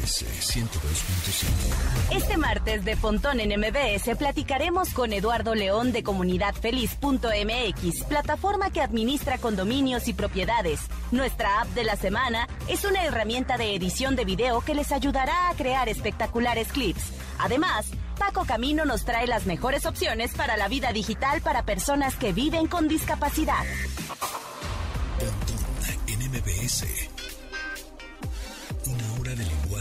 MBS 102.5. Este martes de Pontón en MBS platicaremos con Eduardo León de comunidadfeliz.mx, plataforma que administra condominios y propiedades. Nuestra app de la semana es una herramienta de edición de video que les ayudará a crear espectaculares clips. Además, Paco Camino nos trae las mejores opciones para la vida digital para personas que viven con discapacidad. Pontón en MBS.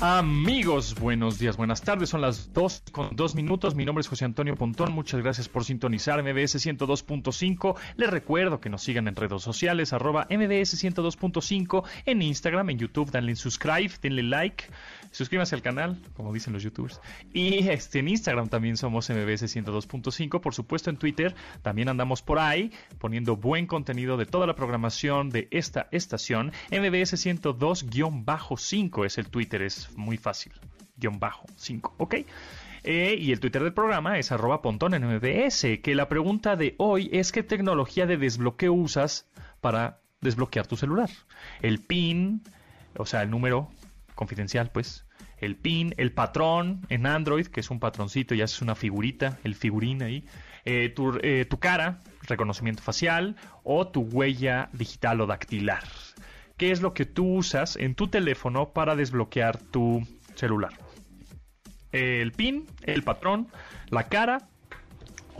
Amigos, buenos días, buenas tardes. Son las 2 con 2 minutos. Mi nombre es José Antonio Pontón. Muchas gracias por sintonizar MBS 102.5. Les recuerdo que nos sigan en redes sociales, arroba MBS 102.5, en Instagram, en YouTube. Denle subscribe, denle like. Suscríbanse al canal, como dicen los youtubers. Y este, en Instagram también somos MBS 102.5. Por supuesto, en Twitter también andamos por ahí poniendo buen contenido de toda la programación de esta estación. MBS 102-5 es el Twitter, es muy fácil. Guión bajo 5, ¿ok? Eh, y el Twitter del programa es arroba pontón en MBS. Que la pregunta de hoy es qué tecnología de desbloqueo usas para desbloquear tu celular. El PIN, o sea, el número confidencial, pues. El PIN, el patrón en Android, que es un patroncito, ya es una figurita, el figurín ahí. Eh, tu, eh, tu cara, reconocimiento facial, o tu huella digital o dactilar. ¿Qué es lo que tú usas en tu teléfono para desbloquear tu celular? El PIN, el patrón, la cara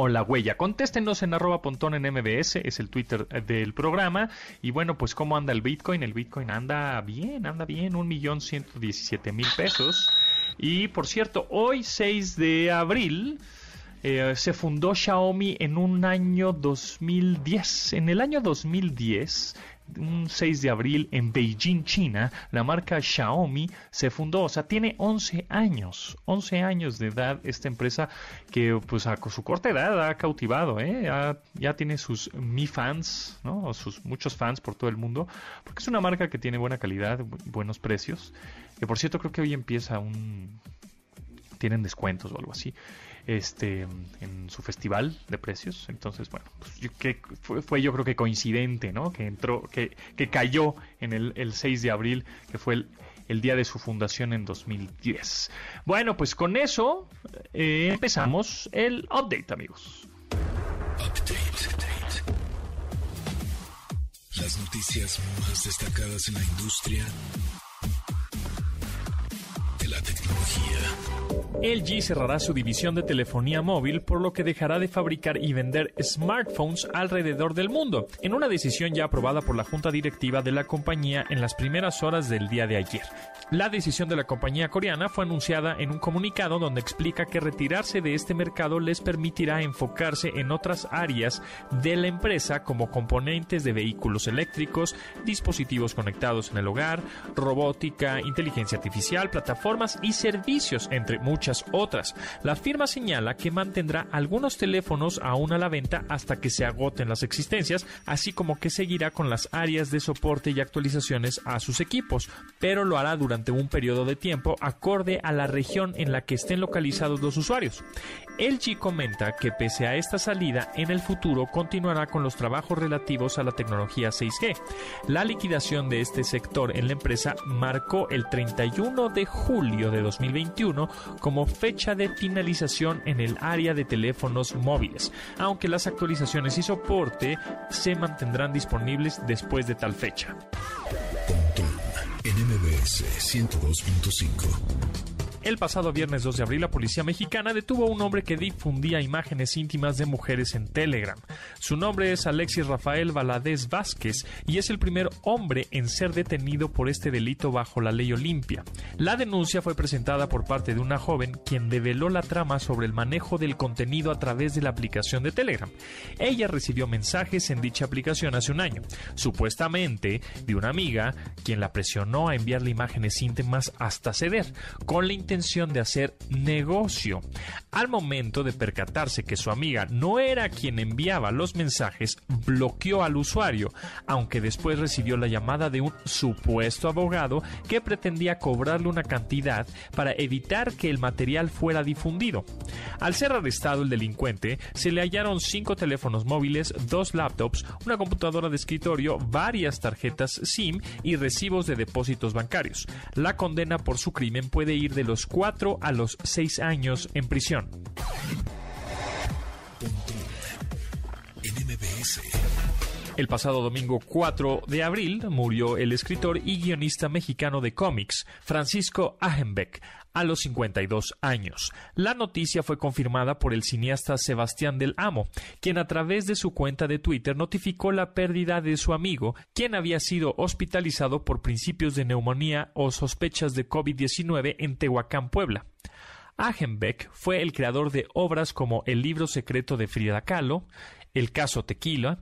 o la huella. Contéstenos en arroba pontón en MBS, es el Twitter eh, del programa. Y bueno, pues ¿cómo anda el Bitcoin? El Bitcoin anda bien, anda bien, un millón ciento diecisiete mil pesos. Y por cierto, hoy 6 de abril eh, se fundó Xiaomi en un año 2010. En el año 2010 un 6 de abril en Beijing, China, la marca Xiaomi se fundó, o sea, tiene 11 años, 11 años de edad esta empresa que pues a su corta edad ha cautivado, ¿eh? ya, tiene sus Mi fans, ¿no? sus muchos fans por todo el mundo, porque es una marca que tiene buena calidad, buenos precios, que por cierto creo que hoy empieza un... tienen descuentos o algo así este en su festival de precios. Entonces bueno pues fue, yo creo que coincidente no que entró que, cayó en el, el, 6 de abril que fue el, día de su fundación en 2010 bueno pues con eso eh, empezamos el update amigos. Las noticias más destacadas en la industria LG cerrará su división de telefonía móvil, por lo que dejará de fabricar y vender smartphones alrededor del mundo, en una decisión ya aprobada por la junta directiva de la compañía en las primeras horas del día de ayer. La decisión de la compañía coreana fue anunciada en un comunicado donde explica que retirarse de este mercado les permitirá enfocarse en otras áreas de la empresa como componentes de vehículos eléctricos, dispositivos conectados en el hogar, robótica, inteligencia artificial, plataformas y servicios, entre muchas otras. La firma señala que mantendrá algunos teléfonos aún a la venta hasta que se agoten las existencias, así como que seguirá con las áreas de soporte y actualizaciones a sus equipos, pero lo hará durante un periodo de tiempo acorde a la región en la que estén localizados los usuarios. LG comenta que pese a esta salida, en el futuro continuará con los trabajos relativos a la tecnología 6G. La liquidación de este sector en la empresa marcó el 31 de julio de 2021 como fecha de finalización en el área de teléfonos móviles, aunque las actualizaciones y soporte se mantendrán disponibles después de tal fecha. NMBS 102.5 el pasado viernes 2 de abril, la policía mexicana detuvo a un hombre que difundía imágenes íntimas de mujeres en Telegram. Su nombre es Alexis Rafael Valadez Vázquez y es el primer hombre en ser detenido por este delito bajo la ley Olimpia. La denuncia fue presentada por parte de una joven quien develó la trama sobre el manejo del contenido a través de la aplicación de Telegram. Ella recibió mensajes en dicha aplicación hace un año, supuestamente de una amiga quien la presionó a enviarle imágenes íntimas hasta ceder, con la intención de hacer negocio. Al momento de percatarse que su amiga no era quien enviaba los mensajes, bloqueó al usuario, aunque después recibió la llamada de un supuesto abogado que pretendía cobrarle una cantidad para evitar que el material fuera difundido. Al ser arrestado el delincuente, se le hallaron cinco teléfonos móviles, dos laptops, una computadora de escritorio, varias tarjetas SIM y recibos de depósitos bancarios. La condena por su crimen puede ir de los 4 a los 6 años en prisión. El pasado domingo 4 de abril murió el escritor y guionista mexicano de cómics, Francisco Ahenbeck, a los 52 años. La noticia fue confirmada por el cineasta Sebastián del Amo, quien a través de su cuenta de Twitter notificó la pérdida de su amigo, quien había sido hospitalizado por principios de neumonía o sospechas de COVID-19 en Tehuacán, Puebla. Ahenbeck fue el creador de obras como El libro secreto de Frida Kahlo, El caso Tequila,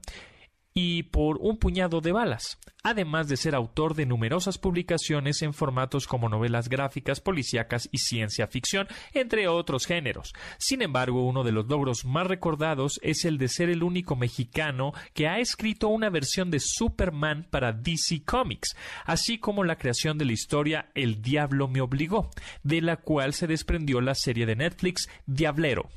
y por un puñado de balas, además de ser autor de numerosas publicaciones en formatos como novelas gráficas, policíacas y ciencia ficción, entre otros géneros. Sin embargo, uno de los logros más recordados es el de ser el único mexicano que ha escrito una versión de Superman para DC Comics, así como la creación de la historia El Diablo me obligó, de la cual se desprendió la serie de Netflix Diablero.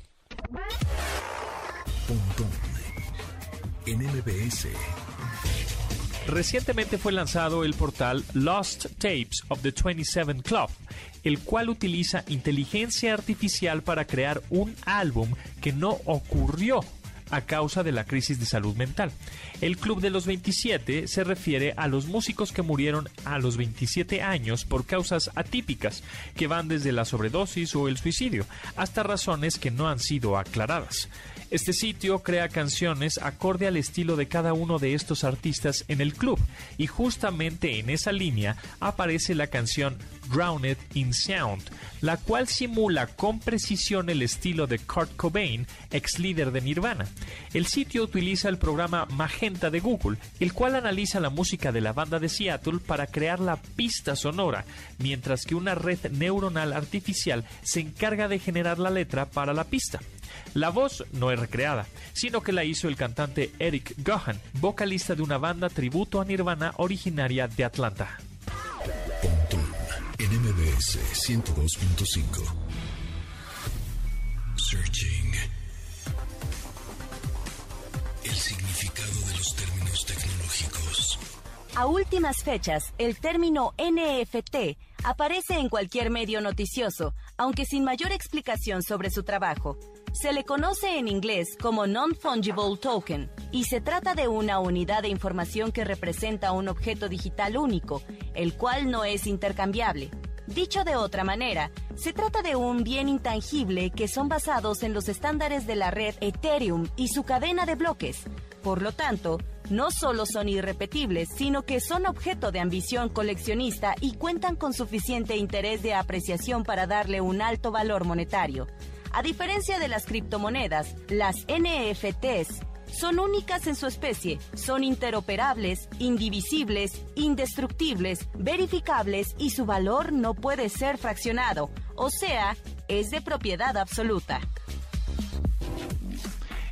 Recientemente fue lanzado el portal Lost Tapes of the 27 Club, el cual utiliza inteligencia artificial para crear un álbum que no ocurrió a causa de la crisis de salud mental. El Club de los 27 se refiere a los músicos que murieron a los 27 años por causas atípicas, que van desde la sobredosis o el suicidio, hasta razones que no han sido aclaradas. Este sitio crea canciones acorde al estilo de cada uno de estos artistas en el club, y justamente en esa línea aparece la canción Drowned in Sound, la cual simula con precisión el estilo de Kurt Cobain, ex líder de Nirvana. El sitio utiliza el programa Magenta de Google, el cual analiza la música de la banda de Seattle para crear la pista sonora, mientras que una red neuronal artificial se encarga de generar la letra para la pista. La voz no es recreada, sino que la hizo el cantante Eric Gohan, vocalista de una banda tributo a Nirvana originaria de Atlanta. en MBS 102.5. Searching. El significado de los términos tecnológicos. A últimas fechas, el término NFT aparece en cualquier medio noticioso, aunque sin mayor explicación sobre su trabajo. Se le conoce en inglés como Non-Fungible Token y se trata de una unidad de información que representa un objeto digital único, el cual no es intercambiable. Dicho de otra manera, se trata de un bien intangible que son basados en los estándares de la red Ethereum y su cadena de bloques. Por lo tanto, no solo son irrepetibles, sino que son objeto de ambición coleccionista y cuentan con suficiente interés de apreciación para darle un alto valor monetario. A diferencia de las criptomonedas, las NFTs son únicas en su especie, son interoperables, indivisibles, indestructibles, verificables y su valor no puede ser fraccionado, o sea, es de propiedad absoluta.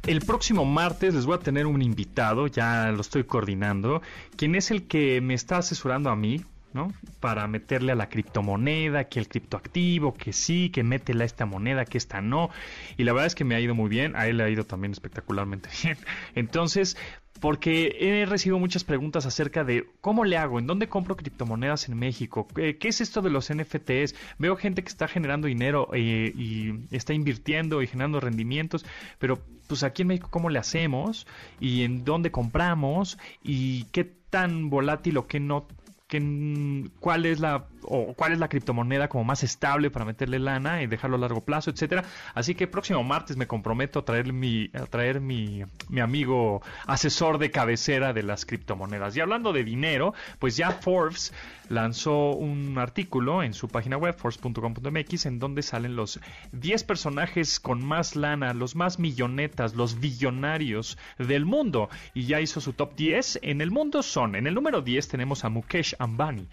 El próximo martes les voy a tener un invitado, ya lo estoy coordinando, quien es el que me está asesorando a mí ¿no? Para meterle a la criptomoneda, que el criptoactivo, que sí, que métele a esta moneda, que esta no. Y la verdad es que me ha ido muy bien, a él le ha ido también espectacularmente bien. Entonces, porque he recibido muchas preguntas acerca de cómo le hago, en dónde compro criptomonedas en México, qué, es esto de los NFTs. Veo gente que está generando dinero eh, y está invirtiendo y generando rendimientos, pero pues aquí en México cómo le hacemos y en dónde compramos y qué tan volátil o qué no que, cuál es la o cuál es la criptomoneda como más estable para meterle lana y dejarlo a largo plazo, etcétera. Así que próximo martes me comprometo a traer mi a traer mi, mi amigo asesor de cabecera de las criptomonedas. Y hablando de dinero, pues ya Forbes lanzó un artículo en su página web force.com.mx en donde salen los 10 personajes con más lana, los más millonetas, los billonarios del mundo y ya hizo su top 10. En el mundo son, en el número 10 tenemos a Mukesh Ambani,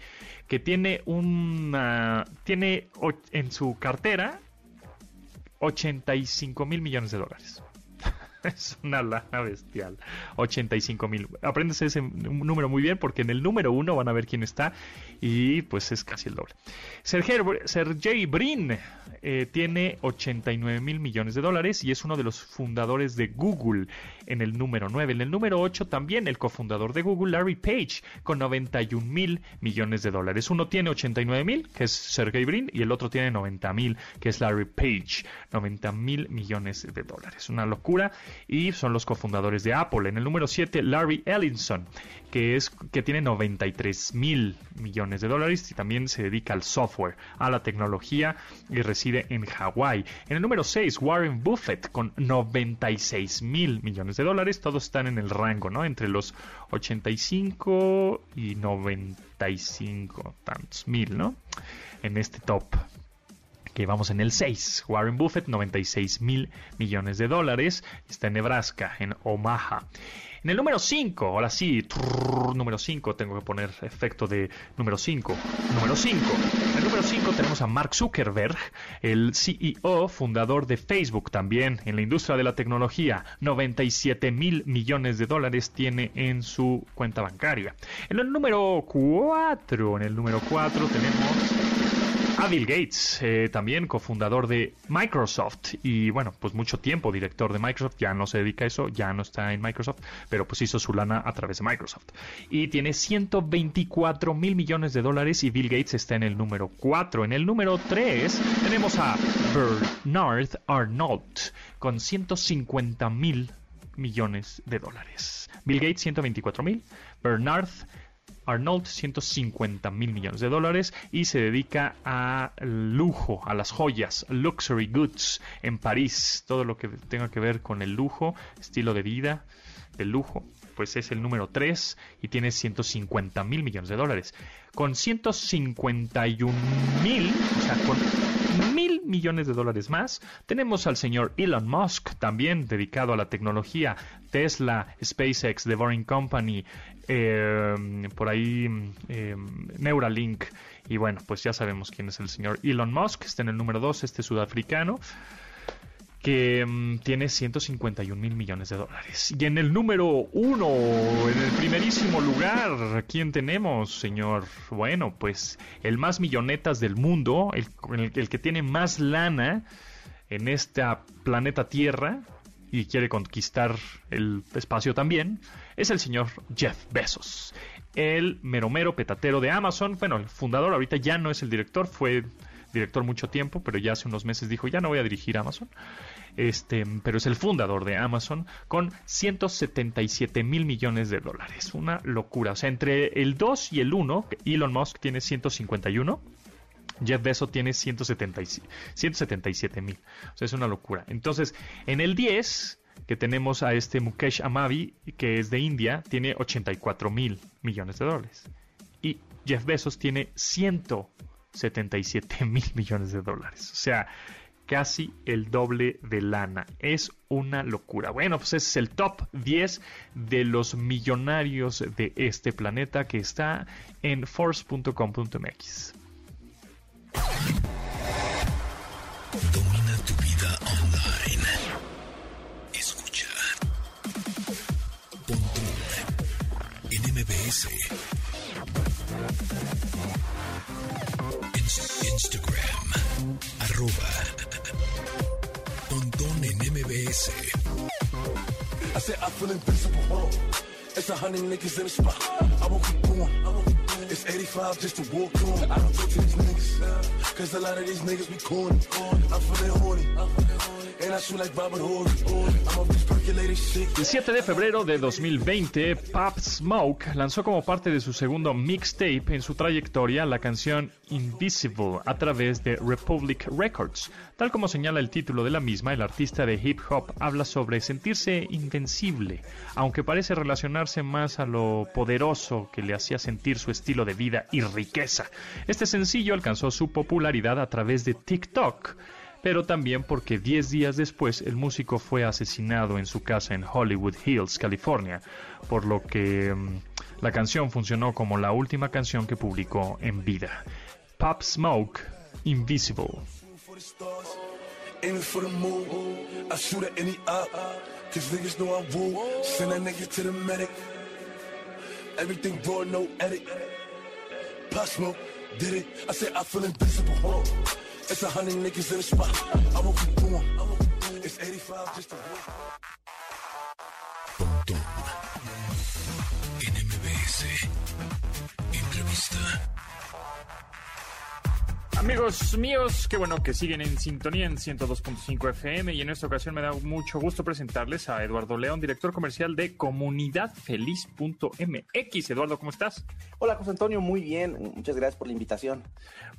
que tiene una tiene en su cartera 85 mil millones de dólares. es una lana bestial. 85 mil. Aprendes ese número muy bien porque en el número uno van a ver quién está y pues es casi el doble. Sergey Brin eh, tiene 89 mil millones de dólares y es uno de los fundadores de Google en el número 9. En el número 8 también el cofundador de Google, Larry Page, con 91 mil millones de dólares. Uno tiene 89 mil, que es Sergey Brin, y el otro tiene 90 mil, que es Larry Page. 90 mil millones de dólares. Una locura. Y son los cofundadores de Apple. En el número 7, Larry Ellison, que, es, que tiene 93 mil millones de dólares y también se dedica al software, a la tecnología y reside en Hawái. En el número 6, Warren Buffett con 96 mil millones de dólares. Todos están en el rango, ¿no? Entre los 85 y 95 tantos mil, ¿no? En este top que vamos en el 6. Warren Buffett, 96 mil millones de dólares. Está en Nebraska, en Omaha. En el número 5, ahora sí, número 5, tengo que poner efecto de número 5. Número 5. En el número 5 tenemos a Mark Zuckerberg, el CEO, fundador de Facebook también en la industria de la tecnología. 97 mil millones de dólares tiene en su cuenta bancaria. En el número 4, en el número 4 tenemos a Bill Gates, eh, también cofundador de Microsoft y bueno, pues mucho tiempo director de Microsoft, ya no se dedica a eso, ya no está en Microsoft, pero pues hizo su lana a través de Microsoft. Y tiene 124 mil millones de dólares y Bill Gates está en el número 4. En el número 3 tenemos a Bernard Arnault con 150 mil millones de dólares. Bill Gates 124 mil, Bernard Arnold 150 mil millones de dólares y se dedica a lujo, a las joyas, luxury goods en París, todo lo que tenga que ver con el lujo, estilo de vida, el lujo, pues es el número 3 y tiene 150 mil millones de dólares. Con 151 mil, o sea, con mil millones de dólares más, tenemos al señor Elon Musk, también dedicado a la tecnología, Tesla, SpaceX, The Boring Company, eh, por ahí eh, Neuralink, y bueno, pues ya sabemos quién es el señor Elon Musk, está en el número 2, este sudafricano que mm, tiene 151 mil millones de dólares. Y en el número uno, en el primerísimo lugar, ¿quién tenemos, señor? Bueno, pues el más millonetas del mundo, el, el que tiene más lana en este planeta Tierra y quiere conquistar el espacio también, es el señor Jeff Bezos. El meromero petatero de Amazon, bueno, el fundador ahorita ya no es el director, fue director mucho tiempo, pero ya hace unos meses dijo, ya no voy a dirigir Amazon. Este, pero es el fundador de Amazon con 177 mil millones de dólares. Una locura. O sea, entre el 2 y el 1, Elon Musk tiene 151. Jeff Bezos tiene 177 mil. O sea, es una locura. Entonces, en el 10, que tenemos a este Mukesh Amadi, que es de India, tiene 84 mil millones de dólares. Y Jeff Bezos tiene 177 mil millones de dólares. O sea, casi el doble de lana. Es una locura. Bueno, pues ese es el top 10 de los millonarios de este planeta que está en force.com.mx. Domina tu vida online. Instagram. Arroba en MBS. I said I feel invincible. It's a hundred niggas in the spot. I won't keep going. It's 85 just to walk on. I don't talk to these niggas. Cause a lot of these niggas be corny. I'm feeling horny. El 7 de febrero de 2020, Pop Smoke lanzó como parte de su segundo mixtape en su trayectoria la canción Invisible a través de Republic Records. Tal como señala el título de la misma, el artista de hip hop habla sobre sentirse invencible, aunque parece relacionarse más a lo poderoso que le hacía sentir su estilo de vida y riqueza. Este sencillo alcanzó su popularidad a través de TikTok pero también porque 10 días después el músico fue asesinado en su casa en Hollywood Hills, California, por lo que mm, La canción funcionó como la última canción que publicó en vida. Pop Smoke, Invisible. Everything no edit. Did it. I said I feel. It's a hundred niggas in the spot. I won't be doing. It's 85 just to win. En Entrevista. Amigos míos, qué bueno que siguen en sintonía en 102.5 FM y en esta ocasión me da mucho gusto presentarles a Eduardo León, director comercial de comunidadfeliz.mx. Eduardo, ¿cómo estás? Hola, José Antonio, muy bien. Muchas gracias por la invitación.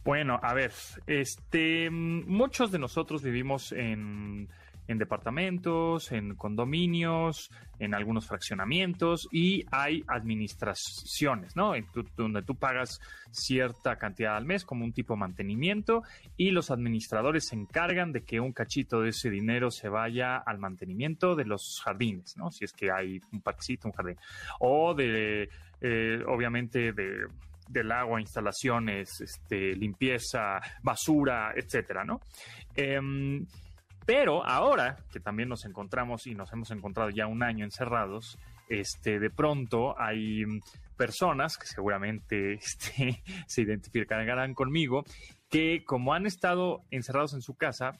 Bueno, a ver, este, muchos de nosotros vivimos en en departamentos, en condominios, en algunos fraccionamientos y hay administraciones, ¿no? donde tú pagas cierta cantidad al mes como un tipo de mantenimiento y los administradores se encargan de que un cachito de ese dinero se vaya al mantenimiento de los jardines, ¿no? Si es que hay un parquecito, un jardín. O de, eh, obviamente, de del agua, instalaciones, este, limpieza, basura, etcétera, ¿no? Em, pero ahora que también nos encontramos y nos hemos encontrado ya un año encerrados, este, de pronto hay personas que seguramente este, se identificarán conmigo, que como han estado encerrados en su casa,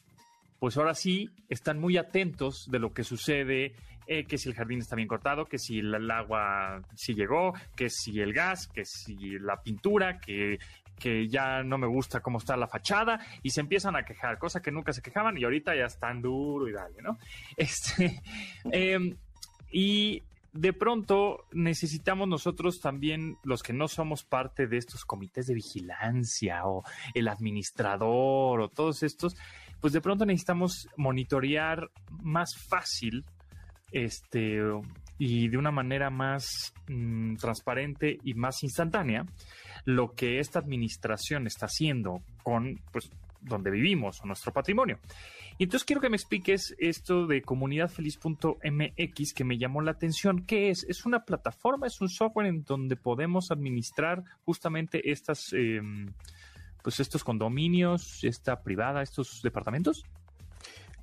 pues ahora sí están muy atentos de lo que sucede, eh, que si el jardín está bien cortado, que si el, agua sí llegó, que si el gas, que si la pintura, que que ya no me gusta cómo está la fachada y se empiezan a quejar, cosa que nunca se quejaban y ahorita ya están duro y dale, ¿no? Este, em, y de pronto necesitamos nosotros también, los que no somos parte de estos comités de vigilancia o el administrador o todos estos, pues de pronto necesitamos monitorear más fácil este y de una manera más mm, transparente y más instantánea lo que esta administración está haciendo con pues donde vivimos o nuestro patrimonio. Y entonces quiero que me expliques esto de comunidadfeliz.mx que me llamó la atención. ¿Qué es? ¿Es una plataforma? ¿Es un software en donde podemos administrar justamente estas, em, pues estos condominios, esta privada, estos departamentos?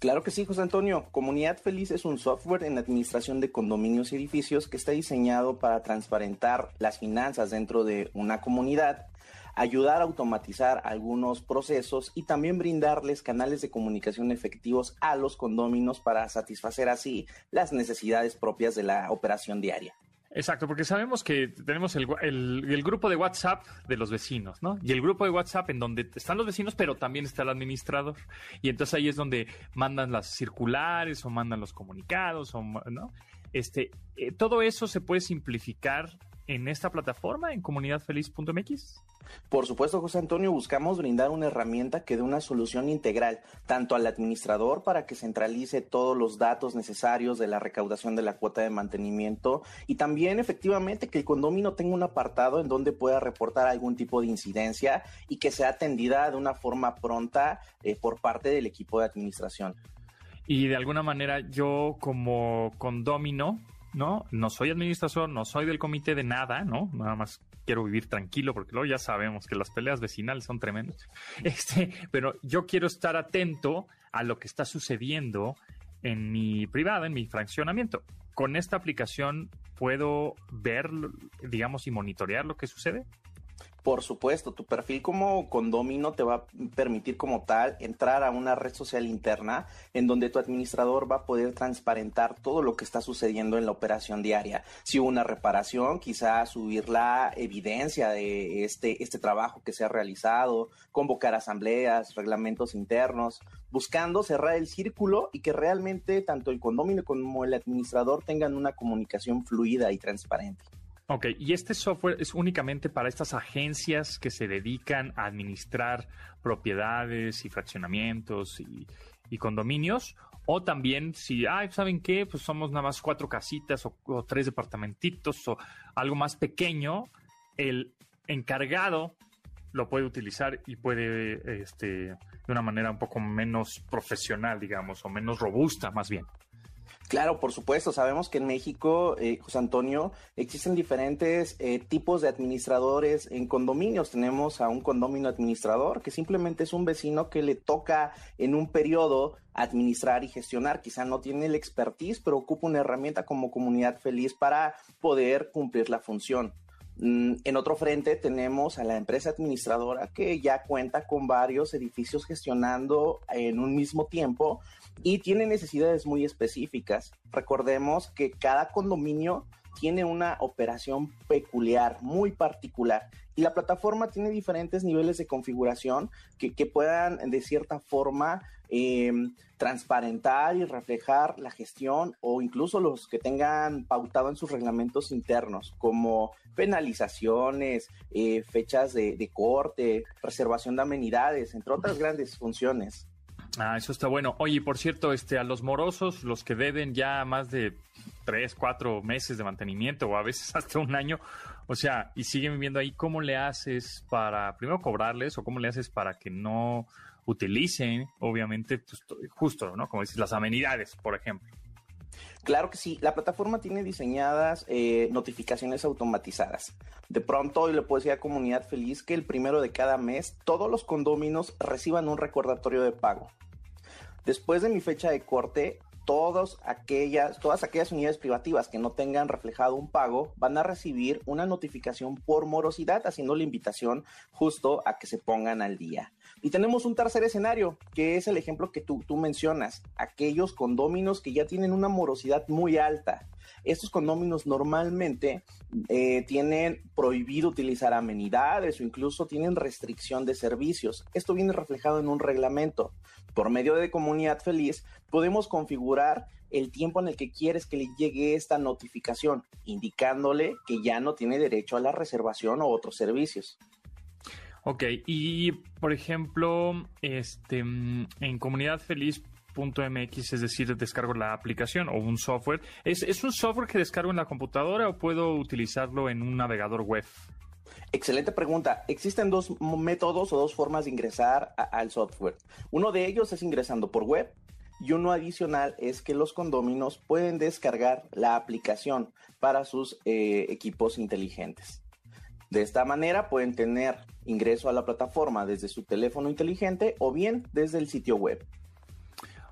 Claro que sí, José Antonio. Comunidad Feliz es un software en administración de condominios y edificios que está diseñado para transparentar las finanzas dentro de una comunidad, ayudar a automatizar algunos procesos y también brindarles canales de comunicación efectivos a los condominios para satisfacer así las necesidades propias de la operación diaria. Exacto, porque sabemos que tenemos el, el, grupo de WhatsApp de los vecinos, ¿no? Y el grupo de WhatsApp en donde están los vecinos, pero también está el administrador. Y entonces ahí es donde mandan las circulares o mandan los comunicados, o, ¿no? Este, eh, todo eso se puede simplificar en esta plataforma, en comunidadfeliz.mx. Por supuesto, José Antonio, buscamos brindar una herramienta que dé una solución integral, tanto al administrador para que centralice todos los datos necesarios de la recaudación de la cuota de mantenimiento y también efectivamente que el condominio tenga un apartado en donde pueda reportar algún tipo de incidencia y que sea atendida de una forma pronta eh, por parte del equipo de administración. Y de alguna manera yo como condomino, ¿no? No soy administrador, no soy del comité de nada, ¿no? Nada más quiero vivir tranquilo porque luego ya sabemos que las peleas vecinales son tremendas. Este, pero yo quiero estar atento a lo que está sucediendo en mi privada, en mi fraccionamiento. Con esta aplicación puedo ver, digamos, y monitorear lo que sucede. Por supuesto, tu perfil como condomino te va a permitir como tal entrar a una red social interna en donde tu administrador va a poder transparentar todo lo que está sucediendo en la operación diaria. Si hubo una reparación, quizá subir la evidencia de este, este trabajo que se ha realizado, convocar asambleas, reglamentos internos, buscando cerrar el círculo y que realmente tanto el condomino como el administrador tengan una comunicación fluida y transparente. Ok, ¿y este software es únicamente para estas agencias que se dedican a administrar propiedades y fraccionamientos y, condominios? O también si, ay, ¿saben qué? Pues somos nada más cuatro casitas o, o tres departamentitos o algo más pequeño, el encargado lo puede utilizar y puede, este, de una manera un poco menos profesional, digamos, o menos robusta más bien. Claro, por supuesto. Sabemos que en México, eh, José Antonio, existen diferentes eh, tipos de administradores en condominios. Tenemos a un condominio administrador que simplemente es un vecino que le toca en un periodo administrar y gestionar. Quizá no tiene el expertise, pero ocupa una herramienta como comunidad feliz para poder cumplir la función. Mm, en otro frente tenemos a la empresa administradora que ya cuenta con varios edificios gestionando en un mismo tiempo y tiene necesidades muy específicas. Recordemos que cada condominio tiene una operación peculiar, muy particular. Y la plataforma tiene diferentes niveles de configuración que, puedan, de cierta forma, em, transparentar y reflejar la gestión o incluso los que tengan pautado en sus reglamentos internos, como penalizaciones, eh, fechas de, de corte, reservación de amenidades, entre otras grandes funciones. Ah, eso está bueno. Oye, por cierto, este, a los morosos, los que deben ya más de tres, cuatro meses de mantenimiento o a veces hasta un año, o sea, y siguen viviendo ahí, ¿cómo le haces para primero cobrarles o cómo le haces para que no utilicen, obviamente, pues, justo, ¿no? Como dices, las amenidades, por ejemplo. Claro que sí, la plataforma tiene diseñadas eh, notificaciones automatizadas. De pronto hoy le puedo decir a Comunidad Feliz que el primero de cada mes todos los condóminos reciban un recordatorio de pago. Después de mi fecha de corte, todas aquellas, todas aquellas unidades privativas que no tengan reflejado un pago van a recibir una notificación por morosidad, haciendo la invitación justo a que se pongan al día. Y tenemos un tercer escenario, que es el ejemplo que tú, tú mencionas, aquellos condóminos que ya tienen una morosidad muy alta. Estos condóminos normalmente eh, tienen prohibido utilizar amenidades o incluso tienen restricción de servicios. Esto viene reflejado en un reglamento. Por medio de Comunidad Feliz podemos configurar el tiempo en el que quieres que le llegue esta notificación, indicándole que ya no tiene derecho a la reservación o otros servicios. Ok, y por ejemplo, este, en Comunidad Feliz.mx, es decir, descargo la aplicación o un software. ¿Es, ¿Es, un software que descargo en la computadora o puedo utilizarlo en un navegador web? Excelente pregunta. Existen dos métodos o dos formas de ingresar al software. Uno de ellos es ingresando por web y uno adicional es que los condóminos pueden descargar la aplicación para sus eh, equipos inteligentes. De esta manera pueden tener ingreso a la plataforma desde su teléfono inteligente o bien desde el sitio web.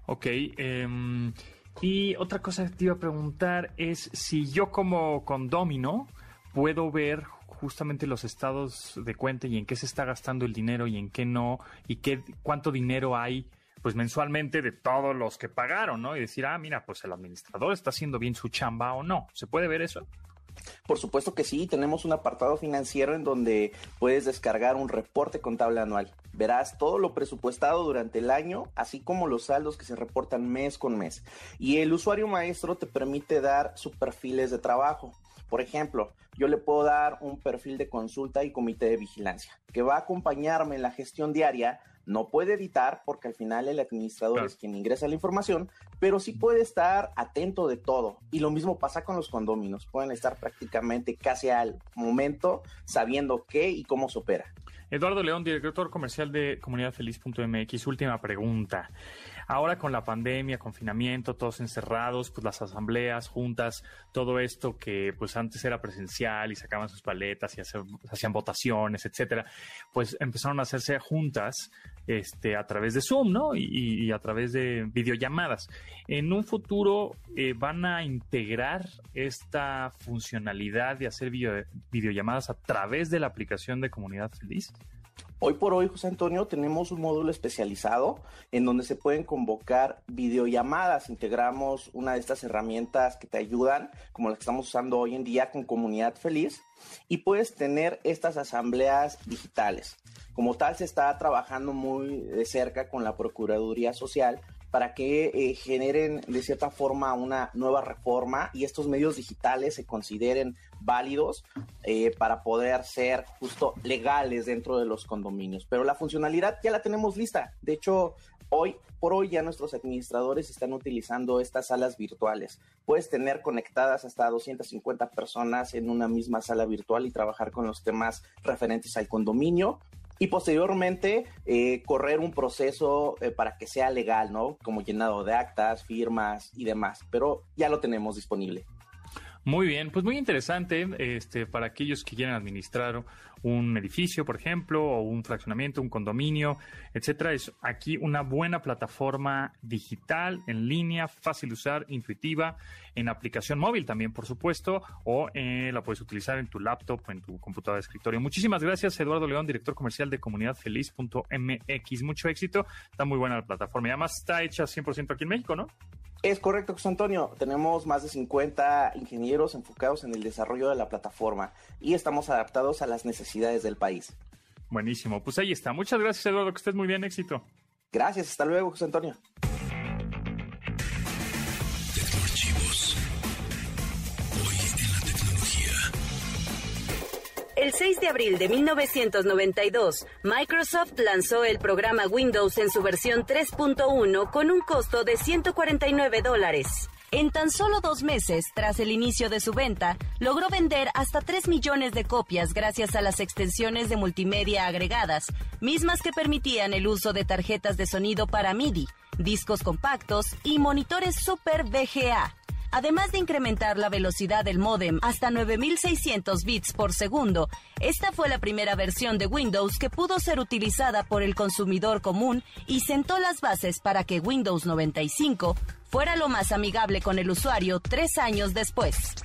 Ok. Em, y otra cosa que te iba a preguntar es si yo como condomino puedo ver justamente los estados de cuenta y en qué se está gastando el dinero y en qué no y qué cuánto dinero hay pues mensualmente de todos los que pagaron, ¿no? Y decir, ah, mira, pues el administrador está haciendo bien su chamba o no. ¿Se puede ver eso? Por supuesto que sí, tenemos un apartado financiero en donde puedes descargar un reporte contable anual. Verás todo lo presupuestado durante el año, así como los saldos que se reportan mes con mes. Y el usuario maestro te permite dar sus perfiles de trabajo. Por ejemplo, yo le puedo dar un perfil de consulta y comité de vigilancia, que va a acompañarme en la gestión diaria no puede editar porque al final el administrador es quien ingresa la información, pero sí puede estar atento de todo. Y lo mismo pasa con los condóminos. Pueden estar prácticamente casi al momento sabiendo qué y cómo se opera. Eduardo León, director comercial de comunidadfeliz.mx. Última pregunta. Ahora con la pandemia, confinamiento, todos encerrados, pues las asambleas, juntas, todo esto que pues antes era presencial y sacaban sus paletas y hacían votaciones, etcétera, pues empezaron a hacerse juntas este, a través de Zoom, ¿no? Y, a través de videollamadas. En un futuro eh, van a integrar esta funcionalidad de hacer videollamadas a través de la aplicación de Comunidad Feliz. Hoy por hoy, José Antonio, tenemos un módulo especializado en donde se pueden convocar videollamadas. Integramos una de estas herramientas que te ayudan, como la que estamos usando hoy en día con Comunidad Feliz, y puedes tener estas asambleas digitales. Como tal, se está trabajando muy de cerca con la Procuraduría Social para que eh, generen de cierta forma una nueva reforma y estos medios digitales se consideren válidos eh, para poder ser justo legales dentro de los condominios. Pero la funcionalidad ya la tenemos lista. De hecho, hoy por hoy ya nuestros administradores están utilizando estas salas virtuales. Puedes tener conectadas hasta 250 personas en una misma sala virtual y trabajar con los temas referentes al condominio y posteriormente eh, correr un proceso eh, para que sea legal, ¿no? Como llenado de actas, firmas y demás, pero ya lo tenemos disponible. Muy bien, pues muy interesante este, para aquellos que quieren administrar un edificio, por ejemplo, o un fraccionamiento, un condominio, etcétera. Es aquí una buena plataforma digital, en línea, fácil de usar, intuitiva, en aplicación móvil también, por supuesto, o eh, la puedes utilizar en tu laptop o en tu computadora de escritorio. Muchísimas gracias, Eduardo León, director comercial de comunidadfeliz.mx. Mucho éxito, está muy buena la plataforma y además está hecha 100% aquí en México, ¿no? Es correcto, José Antonio. Tenemos más de 50 ingenieros enfocados en el desarrollo de la plataforma y estamos adaptados a las necesidades del país. Buenísimo, pues ahí está. Muchas gracias, Eduardo, que estés muy bien, éxito. Gracias, hasta luego, José Antonio. El 6 de abril de 1992, Microsoft lanzó el programa Windows en su versión 3.1 con un costo de 149 dólares. En tan solo dos meses, tras el inicio de su venta, logró vender hasta 3 millones de copias gracias a las extensiones de multimedia agregadas, mismas que permitían el uso de tarjetas de sonido para MIDI, discos compactos y monitores Super VGA además de incrementar la velocidad del módem hasta 9600 bits por segundo. Esta fue la primera versión de Windows que pudo ser utilizada por el consumidor común y sentó las bases para que Windows 95 fuera lo más amigable con el usuario tres años después.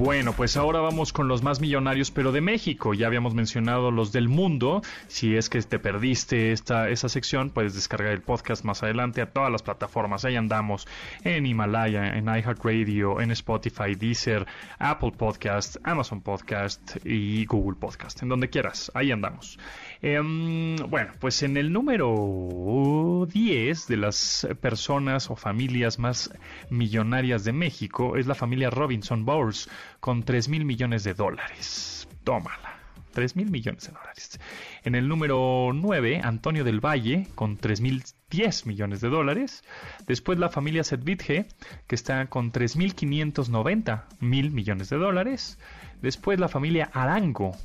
Bueno, pues ahora vamos con los más millonarios, pero de México. Ya habíamos mencionado los del mundo. Si es que te perdiste esta, esa sección, puedes descargar el podcast más adelante a todas las plataformas. Ahí andamos en Himalaya, en iHeartRadio, en Spotify, Deezer, Apple Podcast, Amazon Podcast y Google Podcast. En donde quieras, ahí andamos. Em, bueno, pues en el número 10 de las personas o familias más millonarias de México es la familia Robinson Bowles con 3 mil millones de dólares. Tómala. 3 mil millones de dólares. En el número 9, Antonio del Valle, con 3 mil 10 millones de dólares. Después la familia Sedvitge, que está con 3 mil 590 mil millones de dólares. Después la familia Arango,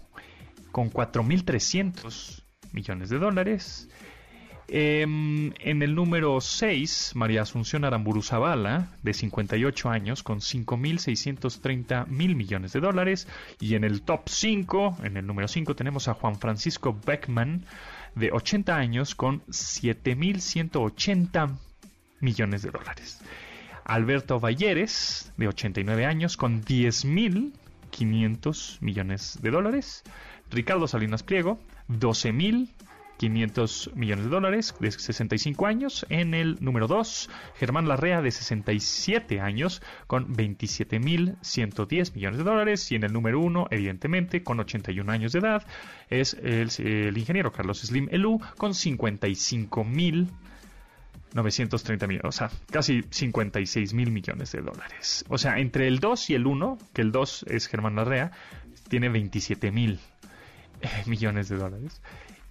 con 4.300 millones de dólares. Em, en el número 6, María Asunción Aramburu Zavala, de 58 años, con 5.630 mil millones de dólares. Y en el top 5, en el número 5, tenemos a Juan Francisco Beckman, de 80 años, con 7.180 millones de dólares. Alberto Valleres, de 89 años, con 10.500 millones de dólares. Ricardo Salinas Pliego, 12.500 millones de dólares, de 65 años. En el número 2, Germán Larrea, de 67 años, con 27.110 millones de dólares. Y en el número 1, evidentemente, con 81 años de edad, es el, ingeniero Carlos Slim Elú, con 55.000 930 millones, o sea, casi 56 mil millones de dólares. O sea, entre el 2 y el 1, que el 2 es Germán Larrea, tiene 27 mil millones de dólares.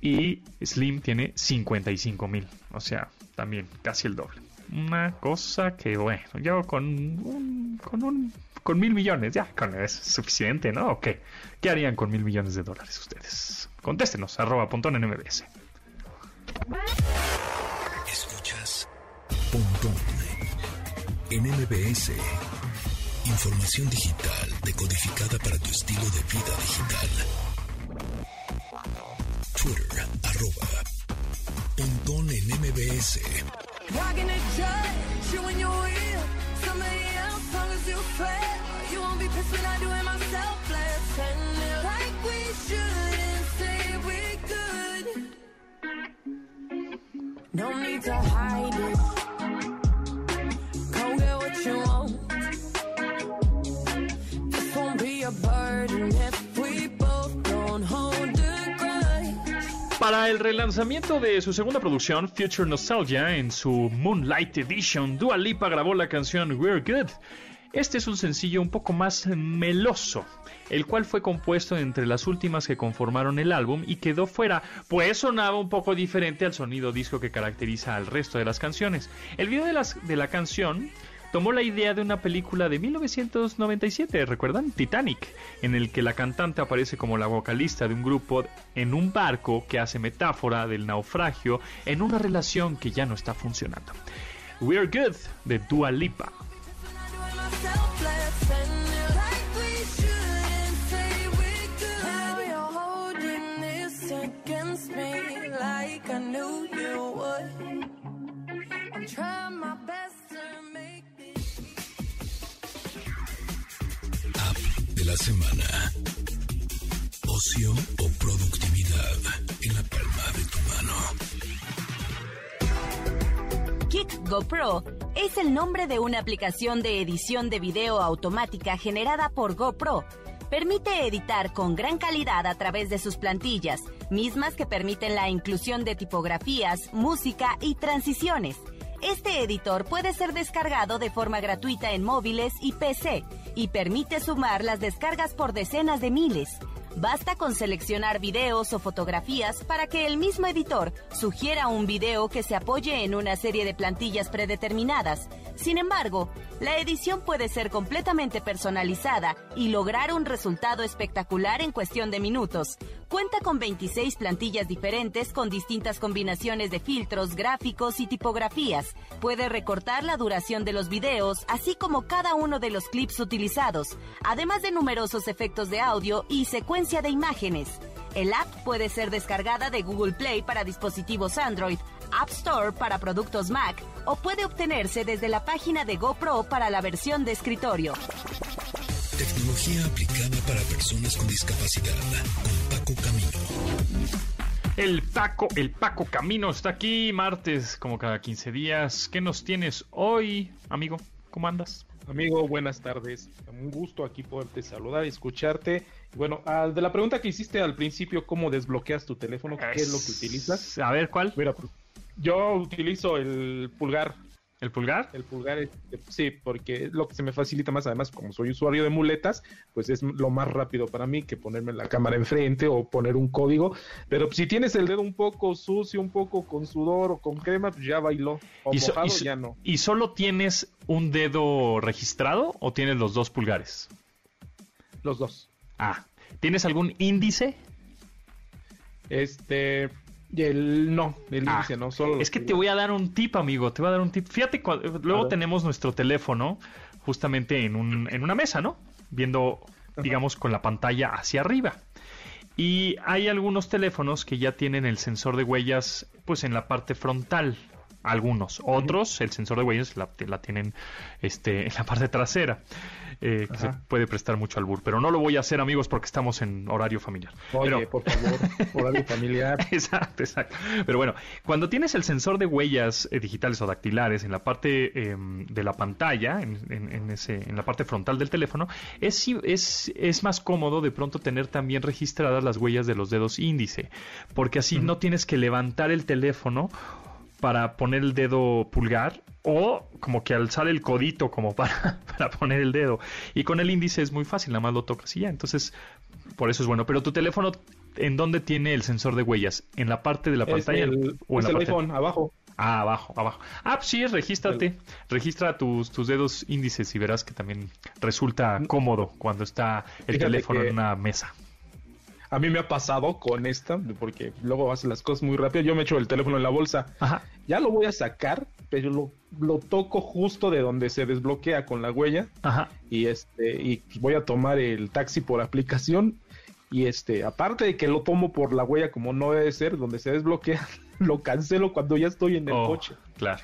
Y Slim tiene 55 mil. O sea, también casi el doble. Una cosa que, bueno, yo con con un, con mil millones, ya, con es suficiente, ¿no? ¿O qué? ¿Qué harían con mil millones de dólares ustedes? Contéstenos, arroba pontón en MBS. Escuchas Pontón en MBS. Información digital decodificada para tu estilo de vida digital. Twitter, arroba Pontón en MBS. Walking a judge, you para el relanzamiento de su segunda producción, Future Nostalgia, en su Moonlight Edition, Dua Lipa grabó la canción We're Good. Este es un sencillo un poco más meloso, el cual fue compuesto entre las últimas que conformaron el álbum y quedó fuera, pues sonaba un poco diferente al sonido disco que caracteriza al resto de las canciones. El video de, las, de la canción tomó la idea de una película de 1997, ¿recuerdan? Titanic, en el que la cantante aparece como la vocalista de un grupo en un barco que hace metáfora del naufragio en una relación que ya no está funcionando. We're Good de Dua Lipa. La semana. Ocio o productividad en la palma de tu mano. Kick GoPro es el nombre de una aplicación de edición de video automática generada por GoPro. Permite editar con gran calidad a través de sus plantillas, mismas que permiten la inclusión de tipografías, música y transiciones. Este editor puede ser descargado de forma gratuita en móviles y PC y permite sumar las descargas por decenas de miles. Basta con seleccionar videos o fotografías para que el mismo editor sugiera un video que se apoye en una serie de plantillas predeterminadas. Sin embargo, la edición puede ser completamente personalizada y lograr un resultado espectacular en cuestión de minutos. Cuenta con 26 plantillas diferentes con distintas combinaciones de filtros, gráficos y tipografías. Puede recortar la duración de los videos, así como cada uno de los clips utilizados, además de numerosos efectos de audio y secuencias de imágenes. El app puede ser descargada de Google Play para dispositivos Android, App Store para productos Mac o puede obtenerse desde la página de GoPro para la versión de escritorio. Tecnología aplicada para personas con discapacidad con Paco Camino. El Paco, el Paco Camino está aquí martes como cada 15 días. ¿Qué nos tienes hoy, amigo? ¿Cómo andas? Amigo, buenas tardes. Un gusto aquí poderte saludar y escucharte. Bueno, de la pregunta que hiciste al principio, ¿cómo desbloqueas tu teléfono? ¿Qué es, lo que utilizas? A ver, ¿cuál? Mira, pues, yo utilizo el pulgar. ¿El pulgar? El pulgar, es, sí, porque es lo que se me facilita más. Además, como soy usuario de muletas, pues es lo más rápido para mí que ponerme la cámara enfrente o poner un código. Pero si tienes el dedo un poco sucio, un poco con sudor o con crema, pues ya bailó. O ¿Y, mojado, ya no. ¿Y solo tienes un dedo registrado o tienes los dos pulgares? Los dos. Ah, ¿tienes algún índice? Este, el, no, el Ah, no, solo. Es que te voy a dar un tip, amigo. Te voy a dar un tip. Fíjate, luego tenemos nuestro teléfono justamente en, un, en una mesa, ¿no? Viendo, digamos, con la pantalla hacia arriba. Y hay algunos teléfonos que ya tienen el sensor de huellas, pues en la parte frontal. Algunos. Otros, el sensor de huellas la, la tienen este, en la parte trasera. eh, que se puede prestar mucho al bur. Pero no lo voy a hacer, amigos, porque estamos en horario familiar. Oye, Pero- por favor, horario familiar. Exacto, exacto. Pero bueno, cuando tienes el sensor de huellas eh, digitales o dactilares en la parte em, de la pantalla, en, en- en ese, en la parte frontal del teléfono, es, es, es más cómodo de pronto tener también registradas las huellas de los dedos índice, porque así no tienes que levantar el teléfono para poner el dedo pulgar o como que alzar el codito como para, para poner el dedo. Y con el índice es muy fácil, nada más lo tocas y ya. Entonces, por eso es bueno. Pero tu teléfono, ¿en dónde tiene el sensor de huellas? ¿En la parte de la pantalla el, o en la el parte? iPhone, abajo. Ah, abajo, abajo. Ah, pues sí, regístrate. Registra tus, tus dedos índices y verás que también resulta cómodo cuando está el Fíjate teléfono que- en una mesa. A mí me ha pasado con esta, porque luego hace las cosas muy rápido. Yo me echo el teléfono en la bolsa. Ajá. Ya lo voy a sacar, pero lo, lo toco justo de donde se desbloquea con la huella. Ajá. Y este, y voy a tomar el taxi por aplicación. Y este, aparte de que lo tomo por la huella como no debe ser, donde se desbloquea, lo cancelo cuando ya estoy en el Oh, coche. Claro.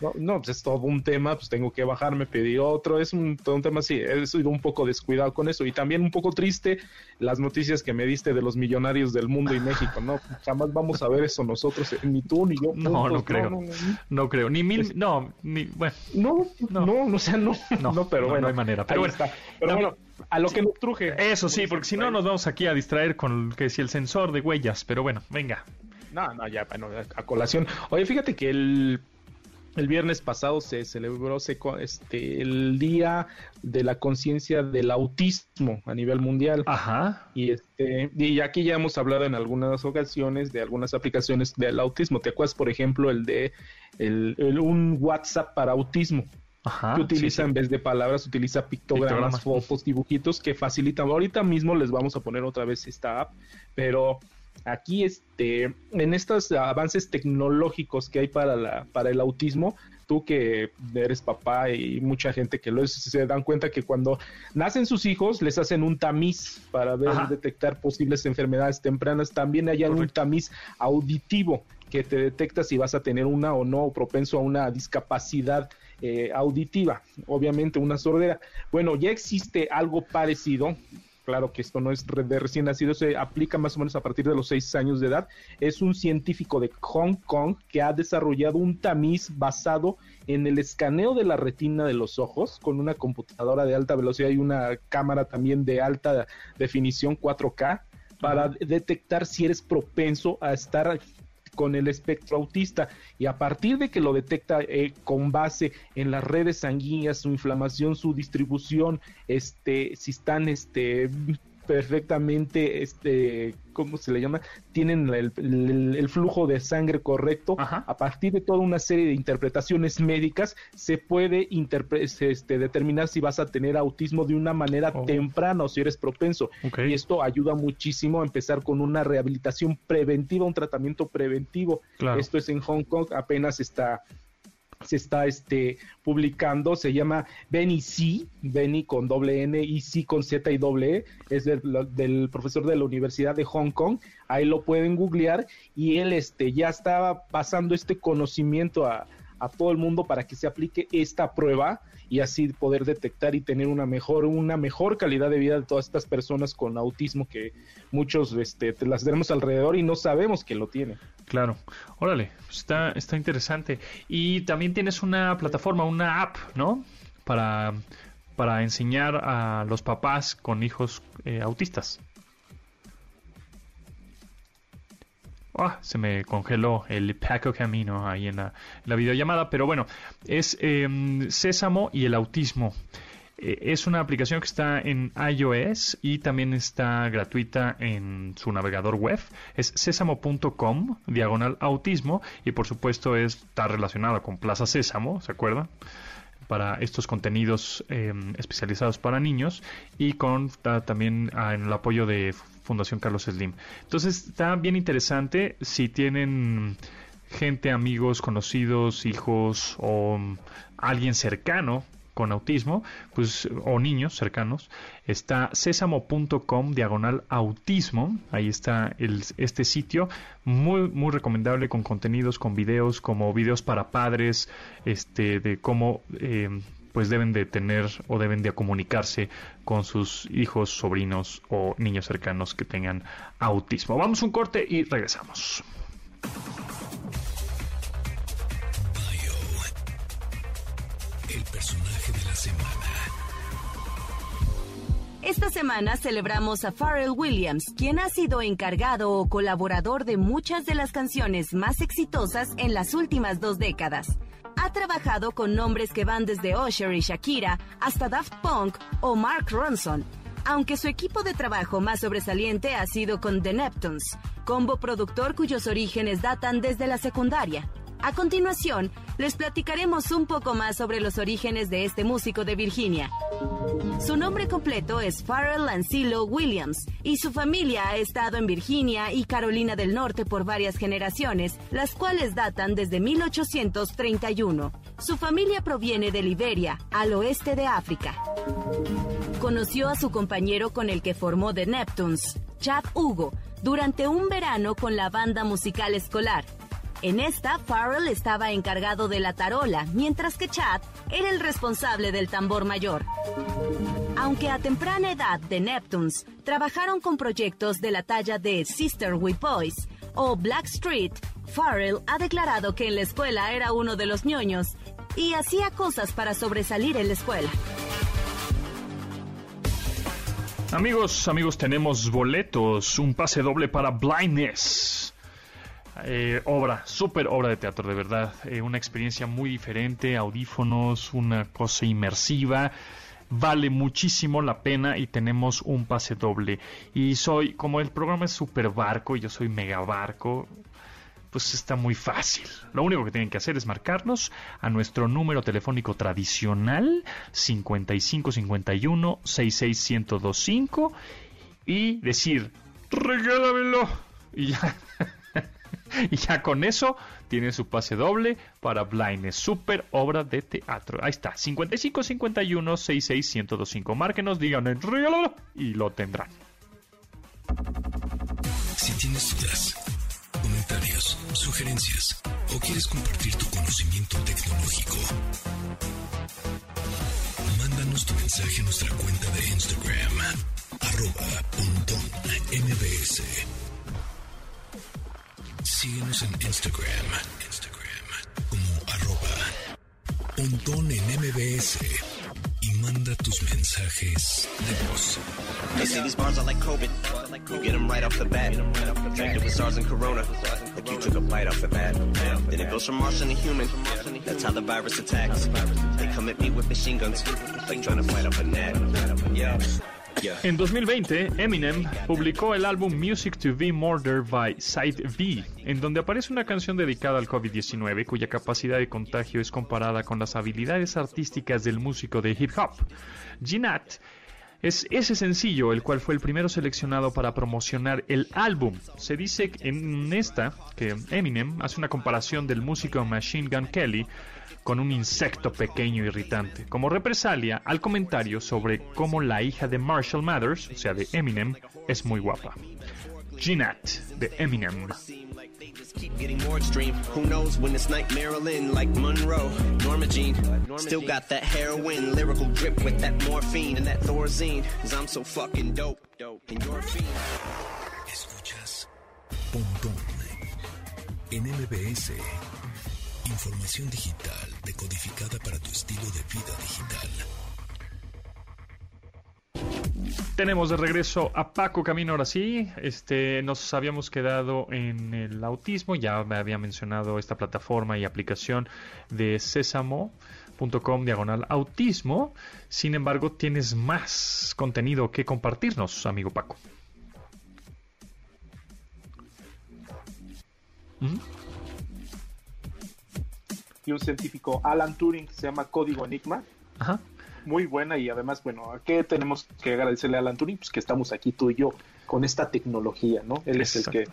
No, no, pues es todo un tema, pues tengo que bajarme, pedir otro, es un, todo un tema así, he sido un poco descuidado con eso y también un poco triste las noticias que me diste de los millonarios del mundo y México, ¿no? Jamás vamos a ver eso nosotros, eh, ni tú ni yo. No, juntos, no creo. No, no, No creo. Ni mil. No, ni. Bueno. no, No. no, o sea, no, No, pero no, bueno, no hay manera, pero bueno. está. Pero No, bueno, a lo que nos truje. Eso sí, porque si no nos vamos aquí a distraer con que si el sensor de huellas. Pero bueno, venga. No, no, ya, bueno, a colación. Oye, fíjate que el, el viernes pasado se celebró se este, el Día de la Conciencia del Autismo a nivel mundial. Ajá. Y este y aquí ya hemos hablado en algunas ocasiones de algunas aplicaciones del autismo. ¿Te acuerdas, por ejemplo, el de el, el- un WhatsApp para autismo? que utiliza en vez de palabras, utiliza pictogramas, fotos, dibujitos que facilitan. Ahorita mismo les vamos a poner otra vez esta app, pero aquí este, en estos avances tecnológicos que hay para, la, para el autismo, tú que eres papá y mucha gente que lo es, se dan cuenta que cuando nacen sus hijos les hacen un tamiz para ver, detectar posibles enfermedades tempranas. También hay un tamiz auditivo que te detecta si vas a tener una o no propenso a una discapacidad eh, auditiva, obviamente una sordera. Bueno, ya existe algo parecido claro que esto no es de recién nacido, se aplica más o menos a partir de los seis años de edad. Es un científico de Hong Kong que ha desarrollado un tamiz basado en el escaneo de la retina de los ojos con una computadora de alta velocidad y una cámara también de alta definición 4K para detectar si eres propenso a estar con el espectro autista. Y a partir de que lo detecta eh, con base en las redes sanguíneas, su inflamación, su distribución, este, si están este, perfectamente, este, ¿cómo se le llama? Tienen el, flujo de sangre correcto. A partir de toda una serie de interpretaciones médicas, se puede este, determinar si vas a tener autismo de una manera oh. temprana o si eres propenso. Y esto ayuda muchísimo a empezar con una rehabilitación preventiva, un tratamiento preventivo. Esto es en Hong Kong, apenas está se está este, publicando, se llama Benny C, Benny con doble N y C con Z y doble E, es del, profesor de la Universidad de Hong Kong, ahí lo pueden googlear y él este, ya estaba pasando este conocimiento a, a todo el mundo para que se aplique esta prueba y así poder detectar y tener una mejor, una mejor calidad de vida de todas estas personas con autismo que muchos este, las tenemos alrededor y no sabemos que lo tienen. Claro, órale, está, está interesante. Y también tienes una plataforma, una app, ¿no? Para, para enseñar a los papás con hijos eh, autistas. Ah, se me congeló el Paco Camino ahí en la, videollamada, pero bueno, es eh, Sésamo y el autismo. Eh, es una aplicación que está en iOS y también está gratuita en su navegador web. Es sésamo.com, diagonal autismo, y por supuesto está relacionada con Plaza Sésamo, ¿se acuerdan? Para estos contenidos eh, especializados para niños y con también ah, en el apoyo de Fundación Carlos Slim. Entonces está bien interesante si tienen gente, amigos, conocidos, hijos o alguien cercano con autismo, pues o niños cercanos, está sésamo.com diagonal autismo, ahí está este sitio, muy muy recomendable con contenidos, con videos, como videos para padres, este de cómo eh, pues deben de tener o deben de comunicarse con sus hijos, sobrinos o niños cercanos que tengan autismo. Vamos un corte y regresamos. el personaje de la semana. Esta semana celebramos a Pharrell Williams, quien ha sido encargado o colaborador de muchas de las canciones más exitosas en las últimas dos décadas ha trabajado con nombres que van desde Usher y Shakira hasta Daft Punk o Mark Ronson, aunque su equipo de trabajo más sobresaliente ha sido con The Neptunes, combo productor cuyos orígenes datan desde la secundaria. A continuación, les platicaremos un poco más sobre los orígenes de este músico de Virginia. Su nombre completo es Farrell Lancilo Williams y su familia ha estado en Virginia y Carolina del Norte por varias generaciones, las cuales datan desde 1831. Su familia proviene de Liberia, al oeste de África. Conoció a su compañero con el que formó The Neptunes, Chad Hugo, durante un verano con la banda musical escolar. En esta, Farrell estaba encargado de la tarola, mientras que Chad era el responsable del tambor mayor. Aunque a temprana edad The Neptunes trabajaron con proyectos de la talla de Sister with Boys o Black Street, Farrell ha declarado que en la escuela era uno de los ñoños y hacía cosas para sobresalir en la escuela. Amigos, amigos, tenemos boletos, un pase doble para Blindness. Eh, obra, súper obra de teatro, de verdad. Eh, una experiencia muy diferente, audífonos, una cosa inmersiva. Vale muchísimo la pena y tenemos un pase doble. Y soy, como el programa es super barco y yo soy mega barco, pues está muy fácil. Lo único que tienen que hacer es marcarnos a nuestro número telefónico tradicional 5551 66125 y decir, regálamelo. Y ya, y ya con eso tiene su pase doble para Blind. super obra de teatro. Ahí está, 5551 66125. Márquenos, díganme, regálalo y lo tendrán. Si tienes dudas, comentarios, sugerencias o quieres compartir tu conocimiento tecnológico, mándanos tu mensaje a nuestra cuenta de Instagram, arroba mbs. Síguenos en Instagram, Instagram como arroba pontón en mbs y manda tus mensajes de voz. They these bars are like COVID. You get them right off the bat. Infected with SARS and Corona. Like you took a bite off the bat. Then it goes from Martian to human. That's how the virus attacks. They come at me with machine guns. Like trying to fight off a net. Yeah. En 2020, Eminem publicó el álbum Music to Be Murdered by Side B, en donde aparece una canción dedicada al COVID-19 cuya capacidad de contagio es comparada con las habilidades artísticas del músico de hip hop. Ginat es ese sencillo el cual fue el primero seleccionado para promocionar el álbum. Se dice en esta que Eminem hace una comparación del músico Machine Gun Kelly con un insecto pequeño irritante, como represalia al comentario sobre cómo la hija de Marshall Mathers, o sea de Eminem, es muy guapa. Ginat de Eminem. keep getting more extreme. Who knows when it's night Marilyn like Monroe, Norma Jean. Still got that heroin, lyrical grip with that morphine and that Thorazine. Cause I'm so fucking dope, dope, and you're a fiend. Escuchas Pontón en MBS. Información digital decodificada para tu estilo de vida digital. Tenemos de regreso a Paco Camino ahora sí. Este, nos habíamos quedado en el autismo. Ya me había mencionado esta plataforma y aplicación de sésamo.com diagonal autismo. Sin embargo, tienes más contenido que compartirnos, amigo Paco. y un científico, Alan Turing, se llama Código Enigma. Muy buena y además, bueno, ¿a qué tenemos que agradecerle a Alan Turing? Pues que estamos aquí tú y yo con esta tecnología, ¿no? Él es el que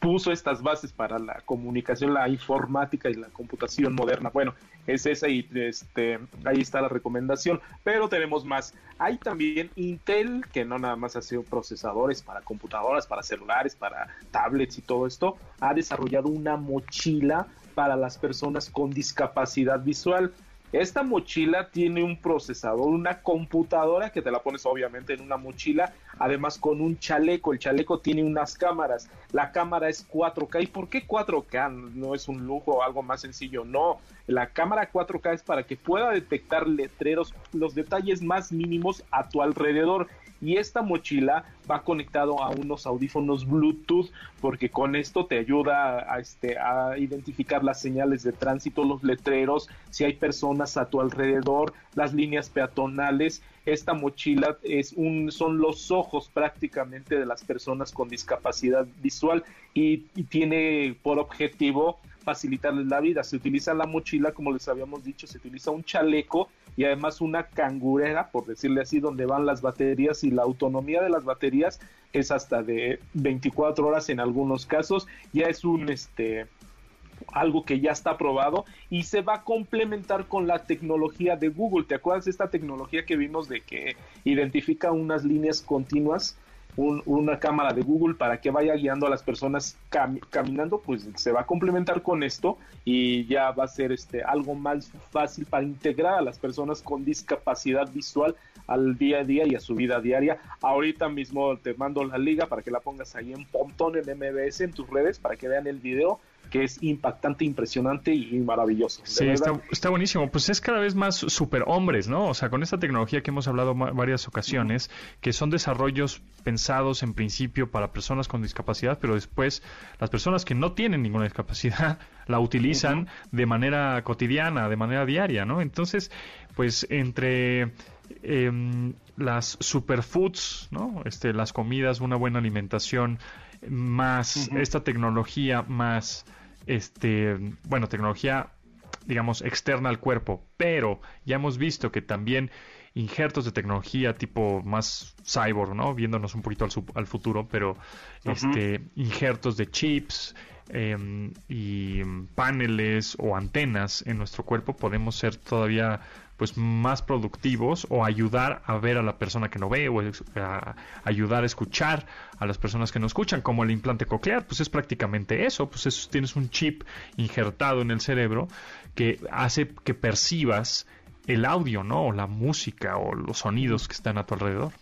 puso estas bases para la comunicación, la informática y la computación moderna. Bueno, es esa y este, ahí está la recomendación, pero tenemos más. Hay también Intel, que no nada más ha sido procesadores para computadoras, para celulares, para tablets y todo esto, ha desarrollado una mochila para las personas con discapacidad visual. Esta mochila tiene un procesador, una computadora que te la pones obviamente en una mochila, además con un chaleco. El chaleco tiene unas cámaras. La cámara es 4K. ¿Y por qué 4K? No es un lujo algo más sencillo. No, la cámara 4K es para que pueda detectar letreros, los detalles más mínimos a tu alrededor y esta mochila va conectado a unos audífonos Bluetooth porque con esto te ayuda a, este, a identificar las señales de tránsito, los letreros, si hay personas a tu alrededor, las líneas peatonales. Esta mochila es un, son los ojos prácticamente de las personas con discapacidad visual y tiene por objetivo facilitarles la vida. Se utiliza la mochila, como les habíamos dicho, se utiliza un chaleco y además una cangurera, por decirle así, donde van las baterías y la autonomía de las baterías es hasta de 24 horas en algunos casos. Ya es un este algo que ya está probado y se va a complementar con la tecnología de Google. ¿Te acuerdas de esta tecnología que vimos de que identifica unas líneas continuas? una cámara de Google para que vaya guiando a las personas caminando, pues se va a complementar con esto y ya va a ser este algo más fácil para integrar a las personas con discapacidad visual al día a día y a su vida diaria. Ahorita mismo te mando la liga para que la pongas ahí en Pontón en MBS en tus redes para que vean el video que es impactante, impresionante y maravilloso. Sí, está, buenísimo. Pues es cada vez más superhombres, ¿no? O sea, con esta tecnología que hemos hablado varias ocasiones, que son desarrollos pensados en principio para personas con discapacidad, pero después las personas que no tienen ninguna discapacidad la utilizan de manera cotidiana, de manera diaria, ¿no? Entonces, pues entre em, las superfoods, ¿no? Este, las comidas, una buena alimentación, más esta tecnología, más este, bueno, tecnología, digamos, externa al cuerpo, pero ya hemos visto que también injertos de tecnología tipo más cyborg, ¿no? Viéndonos un poquito al, futuro, pero este, injertos de chips, em, y paneles o antenas en nuestro cuerpo podemos ser todavía pues más productivos o ayudar a ver a la persona que no ve o ayudar a escuchar a las personas que no escuchan como el implante coclear pues es prácticamente eso pues tienes un chip injertado en el cerebro que hace que percibas el audio no o la música o los sonidos que están a tu alrededor.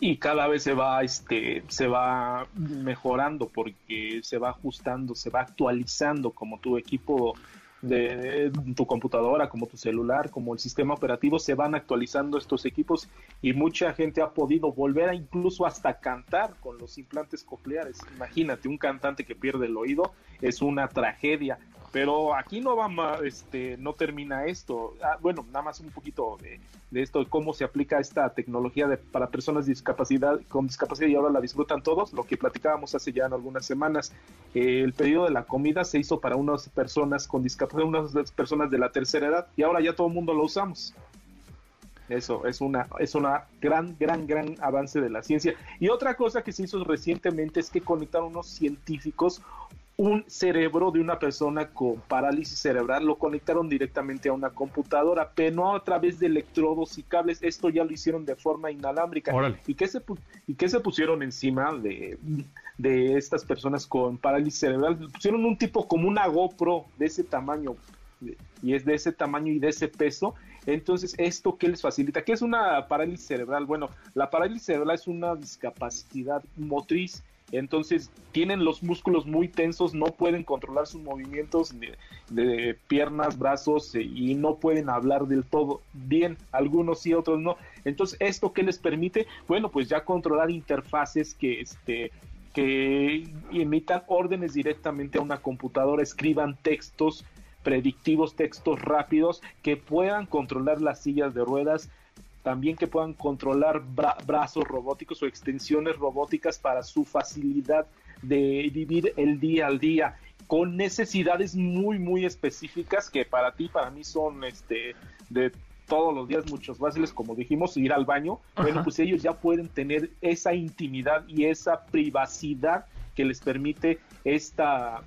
Y cada vez se va este se va mejorando porque se va ajustando se va actualizando como tu equipo de, tu computadora, como tu celular, como el sistema operativo, se van actualizando estos equipos y mucha gente ha podido volver a incluso hasta cantar con los implantes cocleares. Imagínate, un cantante que pierde el oído es una tragedia. Pero aquí no va este, no termina esto. Ah, bueno, nada más un poquito de, de esto, cómo se aplica esta tecnología de, para personas discapacidad, con discapacidad y ahora la disfrutan todos, lo que platicábamos hace ya en algunas semanas. Eh, el pedido de la comida se hizo para unas personas con discapacidad, unas personas de la tercera edad y ahora ya todo el mundo lo usamos. Eso es una es una gran gran gran avance de la ciencia. Y otra cosa que se hizo recientemente es que conectaron unos científicos un cerebro de una persona con parálisis cerebral, lo conectaron directamente a una computadora, pero no a través de electrodos y cables, esto ya lo hicieron de forma inalámbrica. ¿Y qué, se, ¿Y qué se pusieron encima de, de estas personas con parálisis cerebral? Pusieron un tipo como una GoPro de ese tamaño, y es de ese tamaño y de ese peso. Entonces, ¿esto qué les facilita? ¿Qué es una parálisis cerebral? Bueno, la parálisis cerebral es una discapacidad motriz entonces tienen los músculos muy tensos, no pueden controlar sus movimientos de, piernas, brazos eh, y no pueden hablar del todo bien, algunos sí, otros no. Entonces, ¿esto qué les permite? Bueno, pues ya controlar interfaces que, este, que órdenes directamente a una computadora, escriban textos predictivos, textos rápidos, que puedan controlar las sillas de ruedas, también que puedan controlar brazos robóticos o extensiones robóticas para su facilidad de vivir el día al día con necesidades muy muy específicas que para ti para mí son este de todos los días muchos fáciles como dijimos ir al baño. Bueno pues ellos ya pueden tener esa intimidad y esa privacidad que les permite esta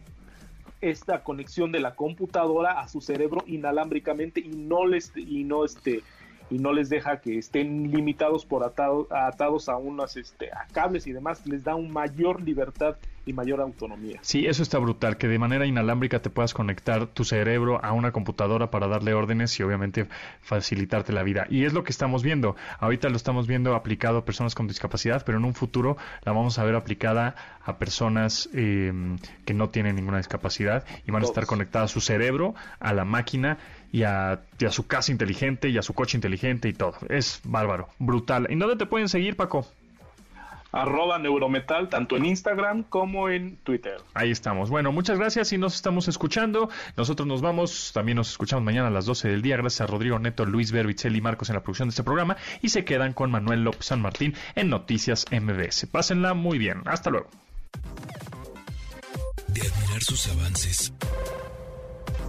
esta conexión de la computadora a su cerebro inalámbricamente y no les y no este y no les deja que estén limitados por atados a unas este, a cables y demás, les da un mayor libertad y mayor autonomía. Sí, eso está brutal, que de manera inalámbrica te puedas conectar tu cerebro a una computadora para darle órdenes y obviamente facilitarte la vida. Y es lo que estamos viendo. Ahorita lo estamos viendo aplicado a personas con discapacidad, pero en un futuro la vamos a ver aplicada a personas eh, que no tienen ninguna discapacidad y van a estar conectadas a su cerebro, a la máquina y a, su casa inteligente y a su coche inteligente y todo. Es bárbaro, brutal. ¿Y dónde te pueden seguir, Paco? arroba neurometal, tanto en Instagram como en Twitter. Ahí estamos. Bueno, muchas gracias y nos estamos escuchando. Nosotros nos vamos, también nos escuchamos mañana a las 12 del día. Gracias a Rodrigo Neto, Luis Berbicel y Marcos en la producción de este programa. Y se quedan con Manuel López San Martín en Noticias MBS. Pásenla muy bien. Hasta luego. De admirar sus avances